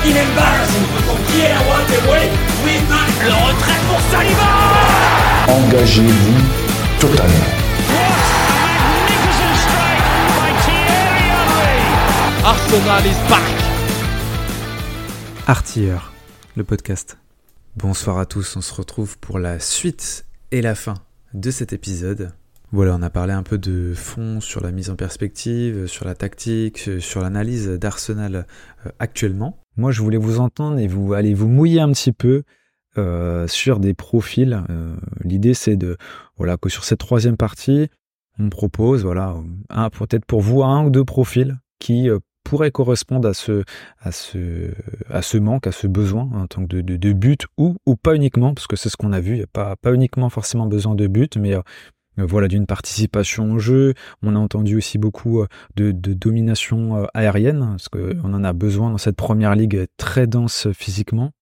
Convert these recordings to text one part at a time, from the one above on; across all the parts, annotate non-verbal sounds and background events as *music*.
fucking embarrassing. Le retrait pour Saliba Engagez-vous totalement. Arsenal is back. Artilleur, le podcast. Bonsoir à tous, on se retrouve pour la suite et la fin de cet épisode. Voilà, on a parlé un peu de fond sur la mise en perspective, sur la tactique, sur l'analyse d'Arsenal euh, actuellement. Moi, je voulais vous entendre et vous allez vous mouiller un petit peu euh, sur des profils. Euh, L'idée, c'est de voilà que sur cette troisième partie, on propose voilà un peut-être pour vous un ou deux profils qui euh, pourraient correspondre à ce à ce à ce manque, à ce besoin en tant que de, de, but ou ou pas uniquement parce que c'est ce qu'on a vu. Il n'y a pas pas uniquement forcément besoin de but, mais voilà d'une participation au jeu. On a entendu aussi beaucoup euh, de, de domination euh, aérienne parce qu'on en a besoin dans cette première ligue très dense physiquement.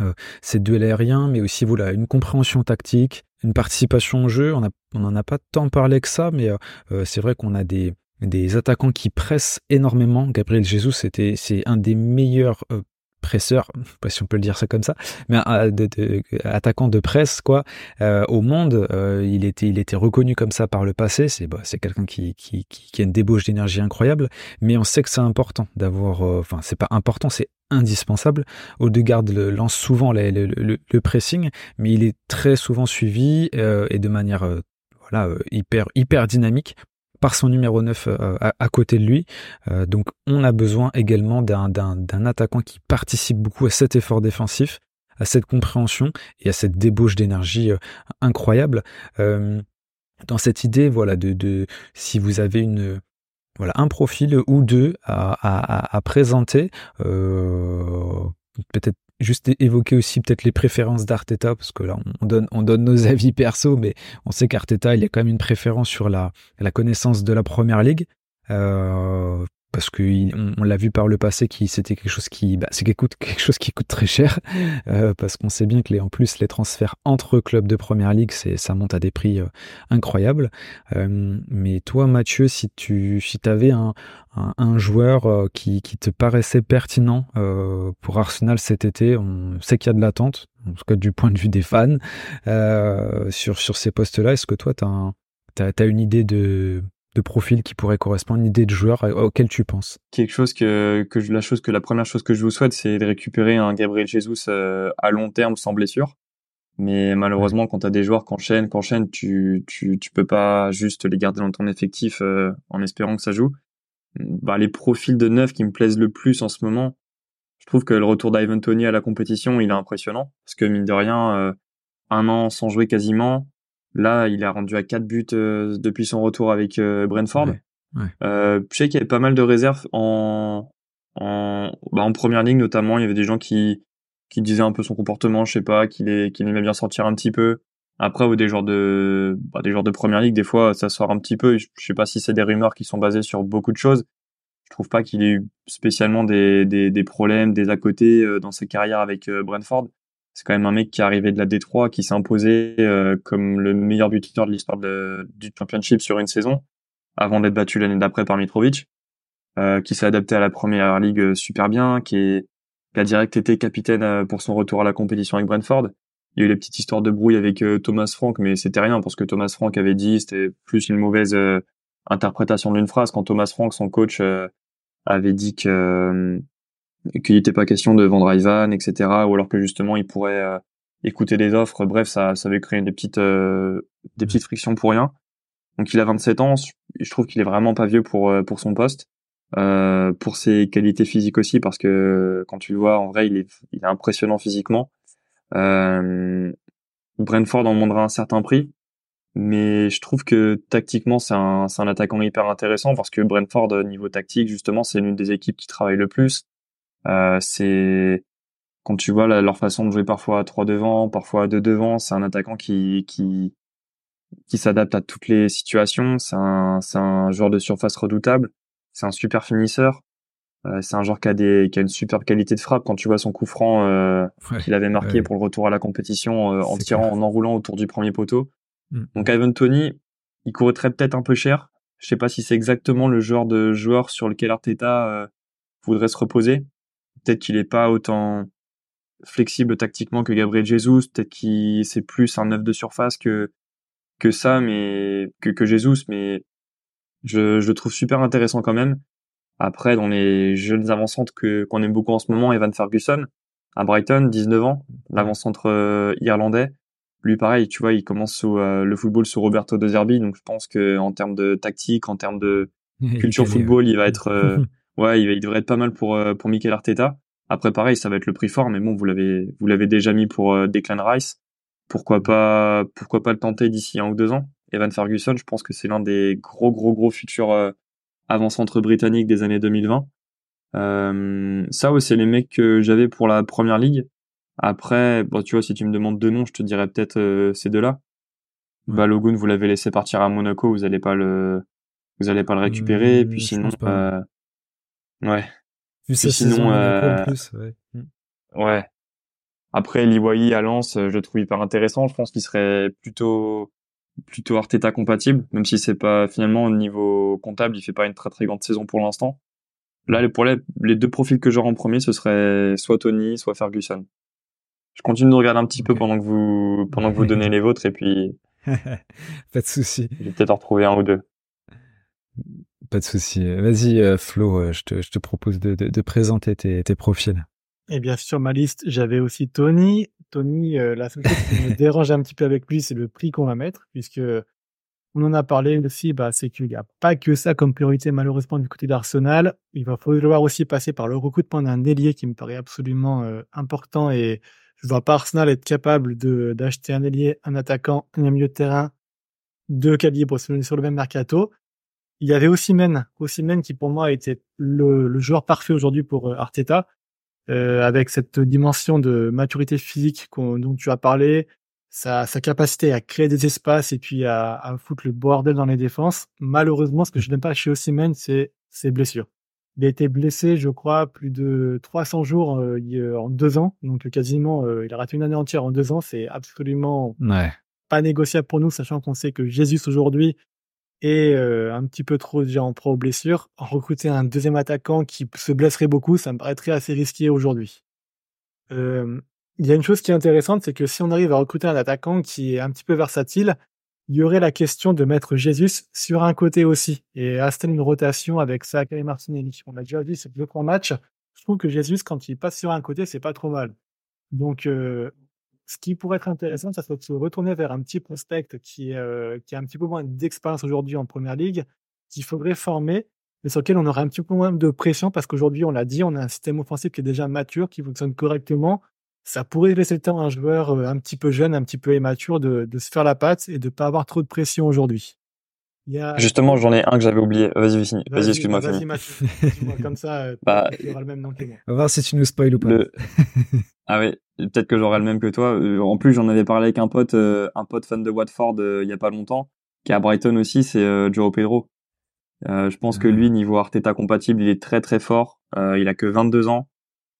Euh, ces duels aériens, mais aussi voilà une compréhension tactique, une participation au jeu. On n'en a pas tant parlé que ça, mais euh, c'est vrai qu'on a des, des attaquants qui pressent énormément. Gabriel Jesus, c'était c'est un des meilleurs euh, pas si on peut le dire ça comme ça, mais attaquant de presse quoi euh, au monde. Euh, il était reconnu comme ça par le passé. C'est bah, quelqu'un qui, qui, qui a une débauche d'énergie incroyable, mais on sait que c'est important d'avoir. Enfin c'est pas important, c'est indispensable. Odegaard lance souvent le, le, pressing, mais il est très souvent suivi euh, et de manière euh, voilà euh, hyper hyper dynamique par son numéro 9 à, à, côté de lui. donc on a besoin également d'un attaquant qui participe beaucoup à cet effort défensif, à cette compréhension et à cette débauche d'énergie incroyable. dans cette idée, voilà, de, si vous avez une voilà un profil ou deux à, présenter. Euh, peut-être juste évoquer aussi peut-être les préférences d'Arteta parce que là on donne on donne nos *laughs* avis perso, mais on sait qu'Arteta il y a quand même une préférence sur la la connaissance de la première ligue. Euh, parce que on, on l'a vu par le passé c'était quelque chose qui bah, c'est *laughs* quelque chose qui coûte très cher euh, parce qu'on sait bien que les en plus les transferts entre clubs de première ligue c'est ça monte à des prix euh, incroyables. Euh, mais toi Mathieu si tu si avais un, un, un joueur qui, qui te paraissait pertinent pour Arsenal cet été on sait qu'il y a de l'attente en tout cas du point de vue des fans sur sur ces postes là est-ce que toi tu as, as une idée de de profil qui pourrait correspondre, une idée de joueur auquel tu penses? Quelque chose que, que la chose que la première chose que je vous souhaite, c'est de récupérer un Gabriel Jesus euh, à long terme sans blessure. Mais malheureusement, quand tu as des joueurs qui enchaînent, qui enchaînent, tu, tu, tu peux pas juste les garder dans ton effectif euh, en espérant que ça joue. Bah, les profils de neuf qui me plaisent le plus en ce moment, je trouve que le retour d'Ivan Tony à la compétition, il est impressionnant. Parce que mine de rien, euh, un an sans jouer quasiment, Là, il a rendu à 4 buts euh, depuis son retour avec euh, Brentford. Ouais, ouais. Euh, je sais qu'il y avait pas mal de réserves en en, bah, en première ligne notamment. Il y avait des gens qui qui disaient un peu son comportement, je sais pas, qu'il est qu'il aimait bien sortir un petit peu. Après, ou des joueurs de bah, des joueurs de première ligue, des fois ça sort un petit peu. Je, je sais pas si c'est des rumeurs qui sont basées sur beaucoup de choses. Je trouve pas qu'il ait eu spécialement des, des, des problèmes, des à côté euh, dans sa carrière avec euh, Brentford c'est quand même un mec qui est arrivé de la D3, qui s'est imposé euh, comme le meilleur buteur de l'histoire du championship sur une saison, avant d'être battu l'année d'après par Mitrovic, euh, qui s'est adapté à la première ligue euh, super bien, qui, est, qui a direct été capitaine pour son retour à la compétition avec Brentford. Il y a eu les petites histoires de brouille avec Thomas Frank, mais c'était rien parce que Thomas Frank avait dit c'était plus une mauvaise interprétation d'une phrase quand Thomas Frank, son coach, avait dit que qu'il n'était pas question de vendre Ivan, etc. Ou alors que justement il pourrait euh, écouter des offres. Bref, ça, ça avait créé des petites, euh, des petites frictions pour rien. Donc il a 27 ans. Je trouve qu'il est vraiment pas vieux pour euh, pour son poste, euh, pour ses qualités physiques aussi, parce que quand tu le vois en vrai, il est, il est impressionnant physiquement. Euh, Brentford en demandera un certain prix, mais je trouve que tactiquement c'est un, un attaquant hyper intéressant parce que Brentford niveau tactique justement c'est l'une des équipes qui travaille le plus euh, c'est quand tu vois la, leur façon de jouer parfois à 3 devant, parfois à 2 devant, c'est un attaquant qui qui qui s'adapte à toutes les situations. C'est un c'est un joueur de surface redoutable. C'est un super finisseur. Euh, c'est un joueur qui a des qui a une super qualité de frappe. Quand tu vois son coup franc euh, Ouais, qu'il avait marqué ouais. pour le retour à la compétition euh, en tirant, clair. en enroulant autour du premier poteau. Mm. Donc Ivan Tony, il coûterait peut-être un peu cher. Je sais pas si c'est exactement le genre de joueur sur lequel Arteta euh, voudrait se reposer peut-être qu'il est pas autant flexible tactiquement que Gabriel Jesus, peut-être qu'il c'est plus un neuf de surface que que ça, mais que que Jesus, mais je, je le trouve super intéressant quand même. Après, dans les jeunes avancantes que qu'on aime beaucoup en ce moment, Evan Ferguson à Brighton, 19 ans, l'avant-centre euh, irlandais. Lui, pareil, tu vois, il commence sous, euh, le football sous Roberto De Zerbi, donc je pense que en termes de tactique, en termes de *laughs* culture football, il va être, euh, *laughs* ouais, il, il devrait être pas mal pour pour Mikel Arteta. Après, pareil, ça va être le prix fort, mais bon, vous l'avez vous l'avez déjà mis pour Declan Rice. Pourquoi pas pourquoi pas le tenter d'ici un ou deux ans? Evan Ferguson, je pense que c'est l'un des gros gros gros futurs avant-centre britannique des années 2020. Euh, ça, ouais, c'est les mecs que j'avais pour la première ligue. Après, bon, tu vois, si tu me demandes deux noms, je te dirais peut-être euh, ces deux-là. Ouais. Balogun, vous l'avez laissé partir à Monaco, vous allez pas le, vous allez pas le récupérer. Mmh, puis sinon, euh... ouais. Vu puis sinon, euh... en plus, ouais. Ouais. Après, Liwai à Lens, je le trouve hyper intéressant. Je pense qu'il serait plutôt, plutôt Arteta compatible, même si c'est pas finalement au niveau comptable, il fait pas une très très grande saison pour l'instant. Là, pour les, les deux profils que j'aurais en premier, ce serait soit Tony, soit Ferguson. Je continue de regarder un petit peu pendant que vous pendant que vous *laughs* donnez les vôtres et puis. *laughs* pas de souci. Je vais peut-être en retrouver un ou deux. Pas de souci. Vas-y, euh, Flo, euh, je te, je te propose de, de, de présenter tes, tes profils. Et bien sur ma liste, j'avais aussi Tony. Tony, euh, la seule chose qui me *laughs* dérange un petit peu avec lui, c'est le prix qu'on va mettre, puisque on en a parlé aussi, bah, c'est qu'il n'y a pas que ça comme priorité malheureusement du côté d'Arsenal. Il va falloir aussi passer par le recrutement d'un ailier qui me paraît absolument euh, important et je vois pas Arsenal être capable de d'acheter un ailier, un attaquant, un milieu de terrain de calibre sur le même mercato. Il y avait Osimhen, Osimhen qui pour moi était le, le joueur parfait aujourd'hui pour euh, Arteta, euh, avec cette dimension de maturité physique dont tu as parlé, sa, sa capacité à créer des espaces et puis à, à foutre le bordel dans les défenses. Malheureusement, ce que je n'aime pas chez Osimhen, c'est ses blessures. Il a été blessé, je crois, plus de 300 jours euh, en deux ans. Donc quasiment, euh, il a raté une année entière en deux ans. C'est absolument ouais. pas négociable pour nous, sachant qu'on sait que Jésus aujourd'hui est euh, un petit peu trop déjà en pro aux blessures. Recruter un deuxième attaquant qui se blesserait beaucoup, ça me paraîtrait assez risqué aujourd'hui. Il y a une chose qui est intéressante, c'est que si on arrive à recruter un attaquant qui est un petit peu versatile, il y aurait la question de mettre Jesus sur un côté aussi et installer une rotation avec Saka et Martinelli. On a déjà vu ces deux trois matchs. Je trouve que Jesus, quand il passe sur un côté, c'est pas trop mal. Donc, euh, ce qui pourrait être intéressant, ça serait de se retourner vers un petit prospect qui, euh, qui a un petit peu moins d'expérience aujourd'hui en première ligue, qu'il faudrait former, mais sur lequel on aurait un petit peu moins de pression parce qu'aujourd'hui, on l'a dit, on a un système offensif qui est déjà mature, qui fonctionne correctement ça pourrait laisser le temps à un joueur un petit peu jeune, un petit peu immature de, se faire la patte et de pas avoir trop de pression aujourd'hui. Il y a... Justement, j'en ai un que j'avais oublié. Vas-y, vas-y, vas excuse-moi. Vas-y, Mathieu. Comme ça, *laughs* bah, tu auras le même nom que moi. On va voir si tu nous spoil ou pas. Le... *laughs* ah oui, peut-être que j'aurai le même que toi. En plus, j'en avais parlé avec un pote, un pote fan de Watford il y a pas longtemps, qui est à Brighton aussi, c'est euh, Joe Pedro. Euh, je pense que lui, niveau Arteta compatible, il est très très fort. Euh, il a que 22 ans.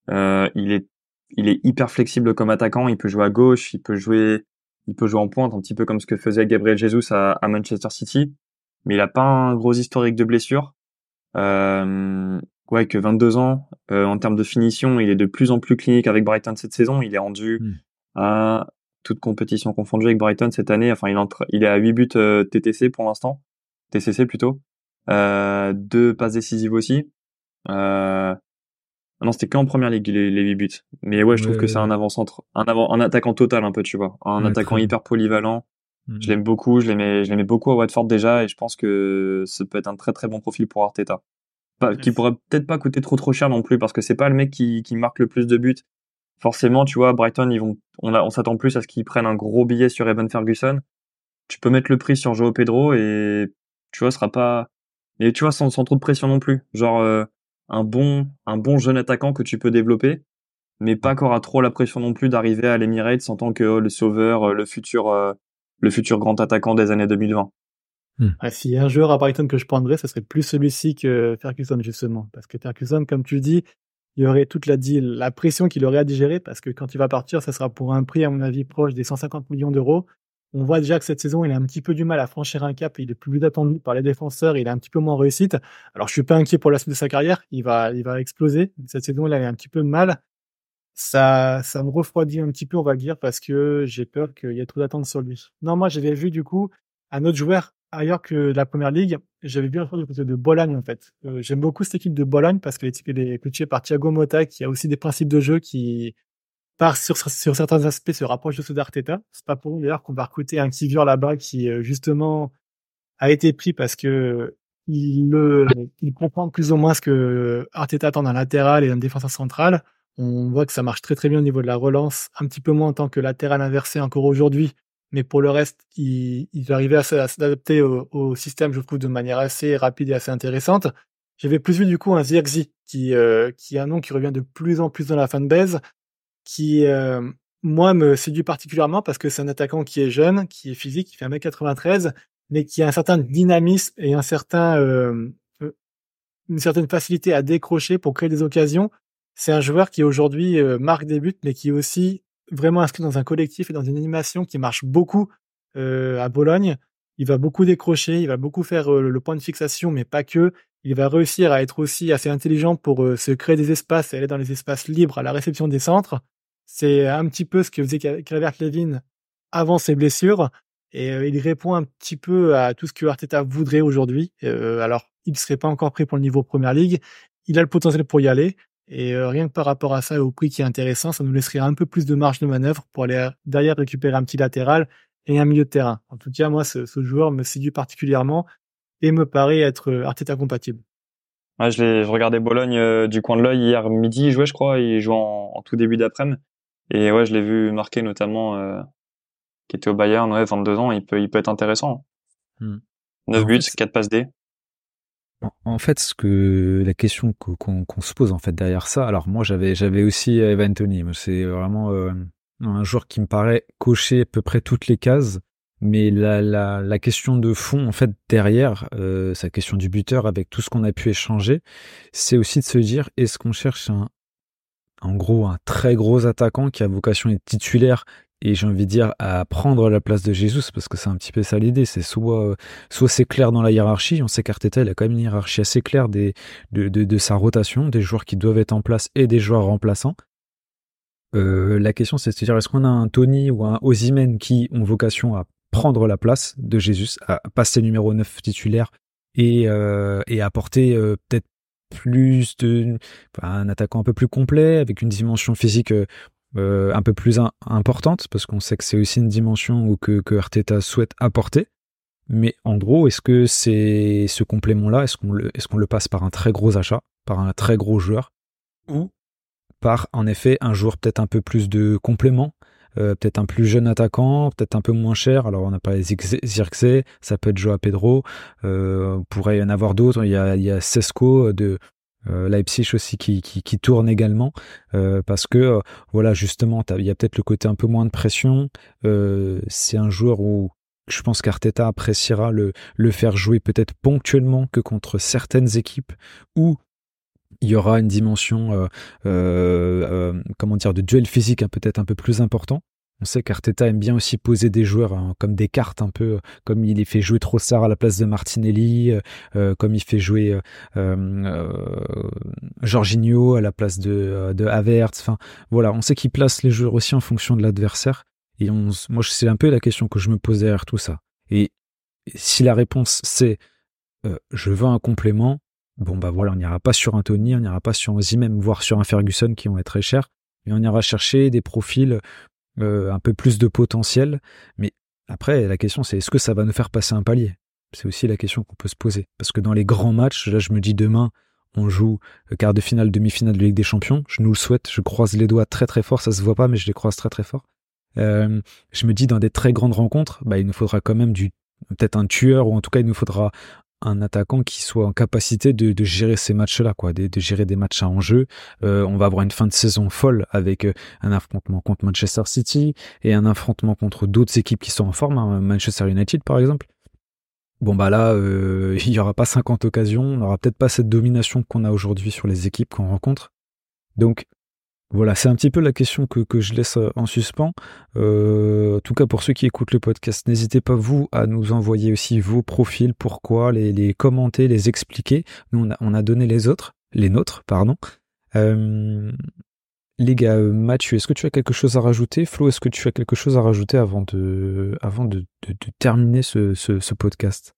il est il est hyper flexible comme attaquant. Il peut jouer à gauche, il peut jouer, il peut jouer en pointe, un petit peu comme ce que faisait Gabriel Jesus à, à Manchester City. Mais il a pas un gros historique de blessure. Euh, ouais, que 22 ans. Euh, en termes de finition, il est de plus en plus clinique avec Brighton cette saison. Il est rendu Mm. à toute compétition confondue avec Brighton cette année. Enfin, il, entre, il est à 8 buts euh, TTC pour l'instant. TCC plutôt. Euh, deux passes décisives aussi. Euh, non, c'était qu'en première ligue les, les 8 buts. Mais ouais, je trouve Ouais, que c'est un avant-centre, un avant, un attaquant total un peu, tu vois, un Ouais, attaquant hyper polyvalent. Mm. Je l'aime beaucoup, je l'aimais, je l'aimais beaucoup à Watford déjà, et je pense que ça peut être un très très bon profil pour Arteta. Pas, qui pourrait peut-être pas coûter trop trop cher non plus, parce que c'est pas le mec qui, qui marque le plus de buts. Forcément, tu vois, Brighton, ils vont, on, a, on s'attend plus à ce qu'ils prennent un gros billet sur Evan Ferguson. Tu peux mettre le prix sur Joao Pedro et tu vois, ce sera pas, et tu vois, sans, sans trop de pression non plus. Genre, euh, un bon, un bon jeune attaquant que tu peux développer, mais pas qu'aura trop la pression non plus d'arriver à l'Emirates en tant que oh, le sauveur, euh, le futur, euh, le futur grand attaquant des années 2020. Ah, S'il y a un joueur à Brighton que je prendrais, ce serait plus celui-ci que Ferguson, justement. Parce que Ferguson, comme tu dis, il y aurait toute la, di- la pression qu'il aurait à digérer, parce que quand il va partir, ça sera pour un prix, à mon avis, proche des 150 millions d'euros. On voit déjà que cette saison, il a un petit peu du mal à franchir un cap. Il est plus attendu par les défenseurs. Il a un petit peu moins réussite. Alors, je suis pas inquiet pour la suite de sa carrière. Il va, il va exploser. Cette saison, il a un petit peu de mal. Ça, ça me refroidit un petit peu, on va dire, parce que j'ai peur qu'il y ait trop d'attentes sur lui. Non, moi, j'avais vu, du coup, un autre joueur ailleurs que la première ligue. J'avais bien joueur du côté de Bologne, en fait. Euh, j'aime beaucoup cette équipe de Bologne parce qu'elle est coachée par Thiago Motta, qui a aussi des principes de jeu qui, par sur, sur certains aspects se rapproche de ceux d'Arteta. C'est pas pour nous d'ailleurs qu'on va recruter un Kivior là-bas qui euh, justement a été pris parce que il le il comprend plus ou moins ce que Arteta attend d'un latéral et d'un défenseur central. On voit que ça marche très très bien au niveau de la relance, un petit peu moins en tant que latéral inversé encore aujourd'hui, mais pour le reste, il, il arrivé à s'adapter au, au, système, je trouve, de manière assez rapide et assez intéressante. J'avais plus vu du coup un Zirkzee qui euh, qui est un nom qui revient de plus en plus dans la fanbase, qui, euh, moi, me séduit particulièrement parce que c'est un attaquant qui est jeune, qui est physique, qui fait 1m93, mais qui a un certain dynamisme et un certain, euh, euh, une certaine facilité à décrocher pour créer des occasions. C'est un joueur qui aujourd'hui marque des buts, mais qui est aussi vraiment inscrit dans un collectif et dans une animation qui marche beaucoup à Bologne. Il va beaucoup décrocher, il va beaucoup faire le point de fixation, mais pas que. Il va réussir à être aussi assez intelligent pour se créer des espaces et aller dans les espaces libres à la réception des centres. C'est un petit peu ce que faisait Calvert Levin avant ses blessures. Et euh, il répond un petit peu à tout ce que Arteta voudrait aujourd'hui. Euh, alors, il ne serait pas encore prêt pour le niveau Première Ligue. Il a le potentiel pour y aller. Et euh, rien que par rapport à ça, au prix qui est intéressant, ça nous laisserait un peu plus de marge de manœuvre pour aller derrière récupérer un petit latéral et un milieu de terrain. En tout cas, moi, ce, ce joueur me séduit particulièrement et me paraît être Arteta compatible. Ouais, je, je regardais Bologne du coin de l'œil hier midi, il jouait, je crois, il joue en, en tout début d'après-midi. Et ouais, je l'ai vu marquer notamment, euh, qui était au Bayern, ouais, 22 ans, il peut, il peut être intéressant. Hmm. 9 buts, 4 passes D. En fait, ce que la question qu'on se pose en fait derrière ça, alors moi j'avais j'avais aussi Evan Tony, c'est vraiment euh, un joueur qui me paraît cocher à peu près toutes les cases, mais la, la, la question de fond en fait derrière euh, sa question du buteur avec tout ce qu'on a pu échanger, c'est aussi de se dire est-ce qu'on cherche un, en gros un très gros attaquant qui a vocation à être titulaire et j'ai envie de dire à prendre la place de Jesus parce que c'est un petit peu ça l'idée c'est soit soit c'est clair dans la hiérarchie on sait qu'Arteta il a quand même une hiérarchie assez claire des, de, sa rotation des joueurs qui doivent être en place et des joueurs remplaçants. Euh, la question c'est de se dire est-ce qu'on a un Tony ou un Ozymen qui ont vocation à prendre la place de Jesus à passer numéro 9 titulaire et, euh, et apporter euh, peut-être plus de un attaquant un peu plus complet avec une dimension physique euh, un peu plus importante parce qu'on sait que c'est aussi une dimension que, que Arteta souhaite apporter. Mais en gros, est-ce que c'est ce complément-là, est-ce qu'on le, le passe par un très gros achat, par un très gros joueur, ou par en effet un joueur peut-être un peu plus de complément, euh, peut-être un plus jeune attaquant, peut-être un peu moins cher? Alors on n'a pas Zirkzee, ça peut être Joao Pedro, euh, pourrait y en avoir d'autres. Il y a, il y a Sesco de Leipzig aussi qui, tourne également euh, parce que euh, voilà justement il y a peut-être le côté un peu moins de pression. Euh, c'est un joueur où je pense qu'Arteta appréciera le, faire jouer peut-être ponctuellement que contre certaines équipes où il y aura une dimension, euh, euh, euh, de duel physique peut-être un peu plus important. On sait qu'Arteta aime bien aussi poser des joueurs hein, comme des cartes un peu, comme il fait jouer Trossard à la place de Martinelli, comme il fait jouer Jorginho à la place de, Havertz. Voilà, on sait qu'il place les joueurs aussi en fonction de l'adversaire. Et moi, c'est un peu la question que je me pose derrière tout ça. Et si la réponse c'est je veux un complément, Bon, bah voilà, on n'ira pas sur un Tony, on n'ira pas sur un même voire sur un Ferguson qui vont être très chers, mais on ira chercher des profils euh, un peu plus de potentiel. Mais après, la question, c'est est-ce que ça va nous faire passer un palier? C'est aussi la question qu'on peut se poser. Parce que dans les grands matchs, là, je me dis demain, on joue quart de finale, demi-finale de Ligue des Champions. Je nous le souhaite, je croise les doigts très très fort, ça se voit pas, mais je les croise très très fort. Euh, je me dis dans des très grandes rencontres, bah, il nous faudra quand même du peut-être un tueur ou en tout cas il nous faudra un attaquant qui soit en capacité de, gérer ces matchs-là, quoi, de, de, gérer des matchs à enjeu. Euh, on va avoir une fin de saison folle avec euh, un affrontement contre Manchester City et un affrontement contre d'autres équipes qui sont en forme, hein, Manchester United par exemple. Bon bah là, euh, *laughs* il y aura pas 50 occasions, on n'aura peut-être pas cette domination qu'on a aujourd'hui sur les équipes qu'on rencontre. Donc Voilà, c'est un petit peu la question que, je laisse en suspens. Euh, en tout cas, pour ceux qui écoutent le podcast, n'hésitez pas, vous, à nous envoyer aussi vos profils, pourquoi, les, commenter, les expliquer. Nous, on a, on a donné les autres, les nôtres, pardon. Euh, les gars, euh, Mathieu, est-ce que tu as quelque chose à rajouter? Flo, est-ce que tu as quelque chose à rajouter avant de, terminer ce podcast?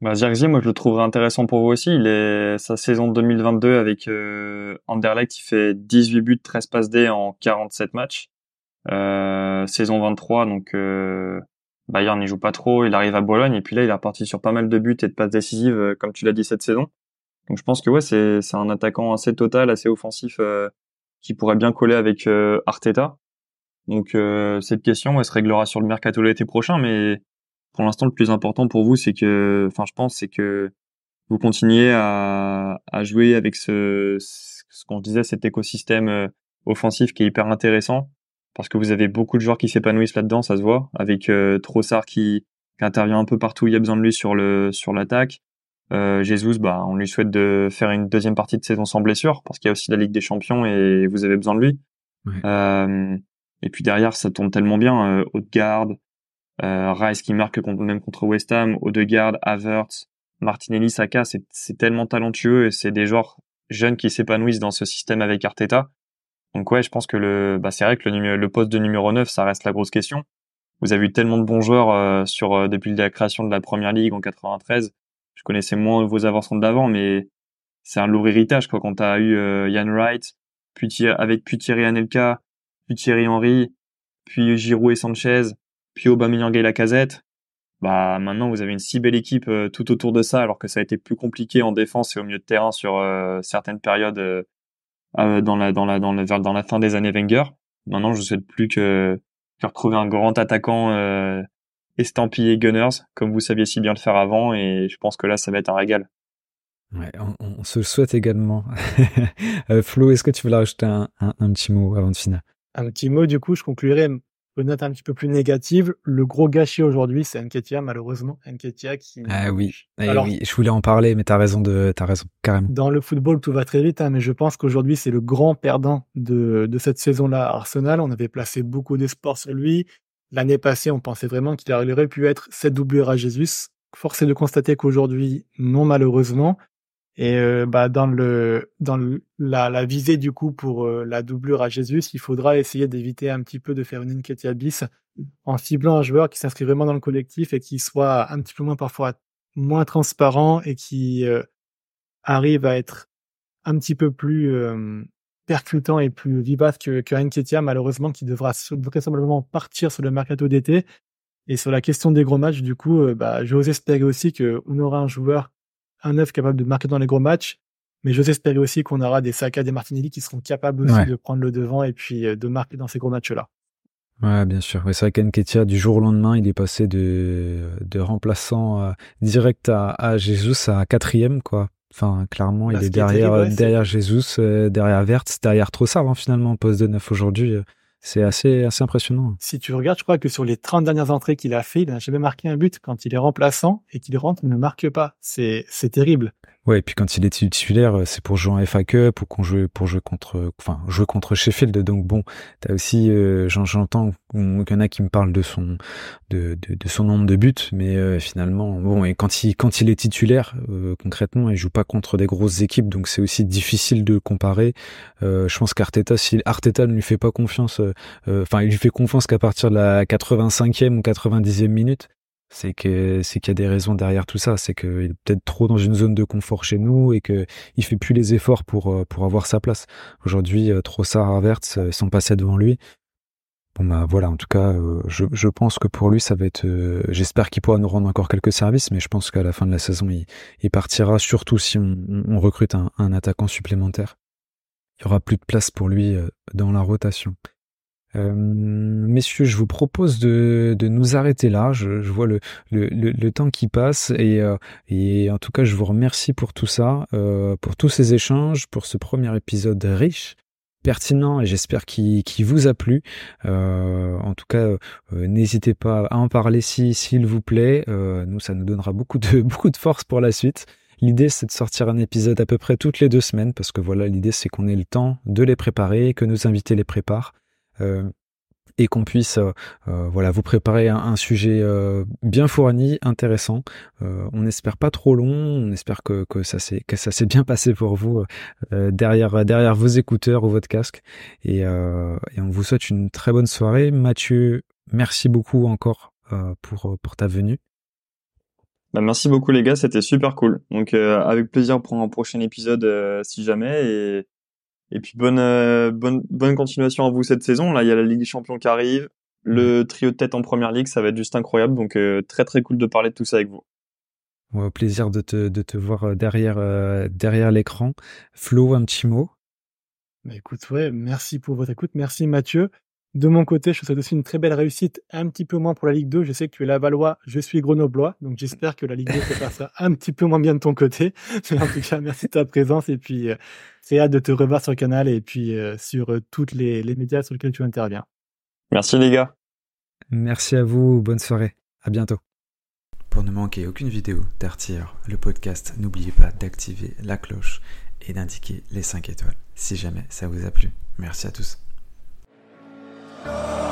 Bah, Zirkzee, moi je le trouverais intéressant pour vous aussi. Il est sa saison 2022 avec euh, Anderlecht, il fait 18 buts, 13 passes D en 47 matchs. Euh, saison 23, donc euh, Bayern n'y joue pas trop, il arrive à Bologne et puis là il est reparti sur pas mal de buts et de passes décisives, euh, comme tu l'as dit cette saison. Donc je pense que ouais, c'est un attaquant assez total, assez offensif, euh, qui pourrait bien coller avec euh, Arteta. Donc cette question, elle se réglera sur le mercato l'été prochain, mais pour l'instant, le plus important pour vous, c'est que, enfin, je pense, c'est que vous continuez à, à jouer avec ce, ce qu'on disait, cet écosystème euh, offensif qui est hyper intéressant, parce que vous avez beaucoup de joueurs qui s'épanouissent là-dedans, ça se voit, avec euh, Trossard qui, qui intervient un peu partout, il y a besoin de lui sur le sur l'attaque. Euh, Jesus, bah, on lui souhaite de faire une deuxième partie de saison sans blessure, parce qu'il y a aussi la Ligue des Champions et vous avez besoin de lui. Ouais. Euh, et puis derrière, ça tourne tellement bien. Euh, Haute-Garde, Rice qui marque même contre West Ham, Odegaard, Havertz, Martinelli, Saka, c'est, tellement talentueux et c'est des joueurs jeunes qui s'épanouissent dans ce système avec Arteta. Donc ouais, je pense que le, bah c'est vrai que le, le poste de numéro 9, ça reste la grosse question. Vous avez eu tellement de bons joueurs euh, sur euh, depuis la création de la première ligue en 93. Je connaissais moins vos avancements d'avant, mais c'est un lourd héritage quoi. Quand t'as eu euh, Ian Wright, puis avec puis Thierry Anelka, puis Thierry Henry, puis Giroud et Sanchez, puis Aubameyang et Lacazette, bah maintenant vous avez une si belle équipe euh, tout autour de ça, alors que ça a été plus compliqué en défense et au milieu de terrain sur euh, certaines périodes euh, euh, dans la dans la dans la vers- dans la fin des années Wenger. Maintenant, je souhaite plus que, que retrouver un grand attaquant euh, estampillé Gunners, comme vous saviez si bien le faire avant, et je pense que là, ça va être un régal. Ouais, on, on se le souhaite également. *laughs* Euh, Flo, est-ce que tu veux rajouter un, un, un petit mot avant de finir? Un petit mot, du coup, je conclurai une note un petit peu plus négative. Le gros gâchis aujourd'hui, c'est Nketiah, malheureusement. Nketiah qui... Ah oui, eh Alors- oui, je voulais en parler, mais t'as raison de, t'as raison, carrément. Dans le football, tout va très vite, hein, mais je pense qu'aujourd'hui, c'est le grand perdant de, de cette saison-là à Arsenal. On avait placé beaucoup d'espoir sur lui. L'année passée, on pensait vraiment qu'il aurait pu être cette doublure à Jesus. Force est de constater qu'aujourd'hui, non, malheureusement. Et euh, bah, dans le dans le- la, la visée du coup pour euh, la doublure à Jesus, il faudra essayer d'éviter un petit peu de faire une Nketiah bis en ciblant un joueur qui s'inscrit vraiment dans le collectif et qui soit un petit peu moins parfois moins transparent et qui euh, arrive à être un petit peu plus euh, percutant et plus vivace que, que malheureusement, qui devra vraisemblablement partir sur le mercato d'été. Et sur la question des gros matchs, du coup, euh, bah, j'ose espérer aussi qu'on aura un joueur, un neuf capable de marquer dans les gros matchs. Mais j'ose espérer aussi qu'on aura des Saka, des Martinelli qui seront capables aussi Ouais. de prendre le devant et puis euh, de marquer dans ces gros matchs-là. Ouais, bien sûr. Ouais, c'est vrai qu'Enketia, du jour au lendemain, il est passé de, de remplaçant euh, direct à, à Jesus à quatrième, quoi. Enfin, clairement, Bah, il ce est derrière, terrible, ouais, c'est- derrière Jesus, euh, derrière Vertz, derrière Trossard, hein, finalement, poste de neuf aujourd'hui. C'est assez, assez impressionnant. Si tu regardes, je crois que sur les 30 dernières entrées qu'il a fait, il n'a jamais marqué un but. Quand il est remplaçant et qu'il rentre, il ne marque pas. C'est, c'est terrible. Ouais, et puis quand il est titulaire, euh, c'est pour jouer en FA Cup ou qu'on pour jouer contre, enfin, jouer contre Sheffield. Donc bon, t'as aussi, euh, j'en- j'entends qu'il y en a qui me parlent de son, de, de, de son nombre de buts, mais euh, finalement, bon, et quand il, quand il est titulaire, euh, concrètement, il joue pas contre des grosses équipes, donc c'est aussi difficile de comparer. Je pense qu'Arteta, si Arteta ne lui fait pas confiance, enfin, il lui fait confiance qu'à partir de la 85e ou 90e minute, c'est que c'est qu'il y a des raisons derrière tout ça, c'est qu'il est peut-être trop dans une zone de confort chez nous et que il fait plus les efforts pour euh, pour avoir sa place. Aujourd'hui, euh, Trossard, Havertz euh, ils sont passés devant lui. Bon bah voilà, en tout cas, je, je pense que pour lui ça va être. J'espère qu'il pourra nous rendre encore quelques services, mais je pense qu'à la fin de la saison, il, il partira surtout si on, on recrute un, un attaquant supplémentaire. Il y aura plus de place pour lui dans la rotation. Euh, messieurs, je vous propose de, de nous arrêter là. Je, vois le, le, le, temps qui passe et, euh, et en tout cas, je vous remercie pour tout ça, euh, pour tous ces échanges, pour ce premier épisode riche, pertinent et j'espère qu'il vous a plu. En tout cas, n'hésitez pas à en parler si s'il vous plaît. Nous, ça nous donnera beaucoup de *laughs* beaucoup de force pour la suite. L'idée, c'est de sortir un épisode à peu près toutes les deux semaines, parce que voilà, l'idée, c'est qu'on ait le temps de les préparer, que nos invités les préparent. Euh, et qu'on puisse euh, euh, voilà vous préparer un, sujet bien fourni, intéressant. on n'espère pas trop long, on espère que, que ça s'est que ça s'est bien passé pour vous derrière derrière vos écouteurs ou votre casque. Et, et, on vous souhaite une très bonne soirée. Mathieu, merci beaucoup encore pour pour ta venue. Bah, merci beaucoup les gars, c'était super cool. Donc avec plaisir pour un prochain épisode si jamais et et puis bonne, euh, bonne, bonne continuation à vous cette saison. Là, il y a la Ligue des Champions qui arrive, le trio de tête en Première Ligue, ça va être juste incroyable. Donc euh, très très cool de parler de tout ça avec vous. Ouais, plaisir de te, de te voir euh, derrière, derrière l'écran. Flo, un petit mot? Bah écoute, ouais, merci pour votre écoute. Merci Mathieu. De mon côté, je souhaite aussi une très belle réussite, un petit peu moins pour la Ligue 2. Je sais que tu es Lavallois, je suis Grenoblois, donc j'espère que la Ligue 2 faire ça un petit peu moins bien de ton côté. *laughs* Mais en tout cas, merci de ta présence et puis euh, c'est hâte de te revoir sur le canal et puis euh, sur euh, toutes les, les médias sur lesquels tu interviens. Merci les gars. Merci à vous, bonne soirée, à bientôt. Pour ne manquer aucune vidéo d'Artir, le podcast, n'oubliez pas d'activer la cloche et d'indiquer les 5 étoiles si jamais ça vous a plu. Merci à tous. Oh.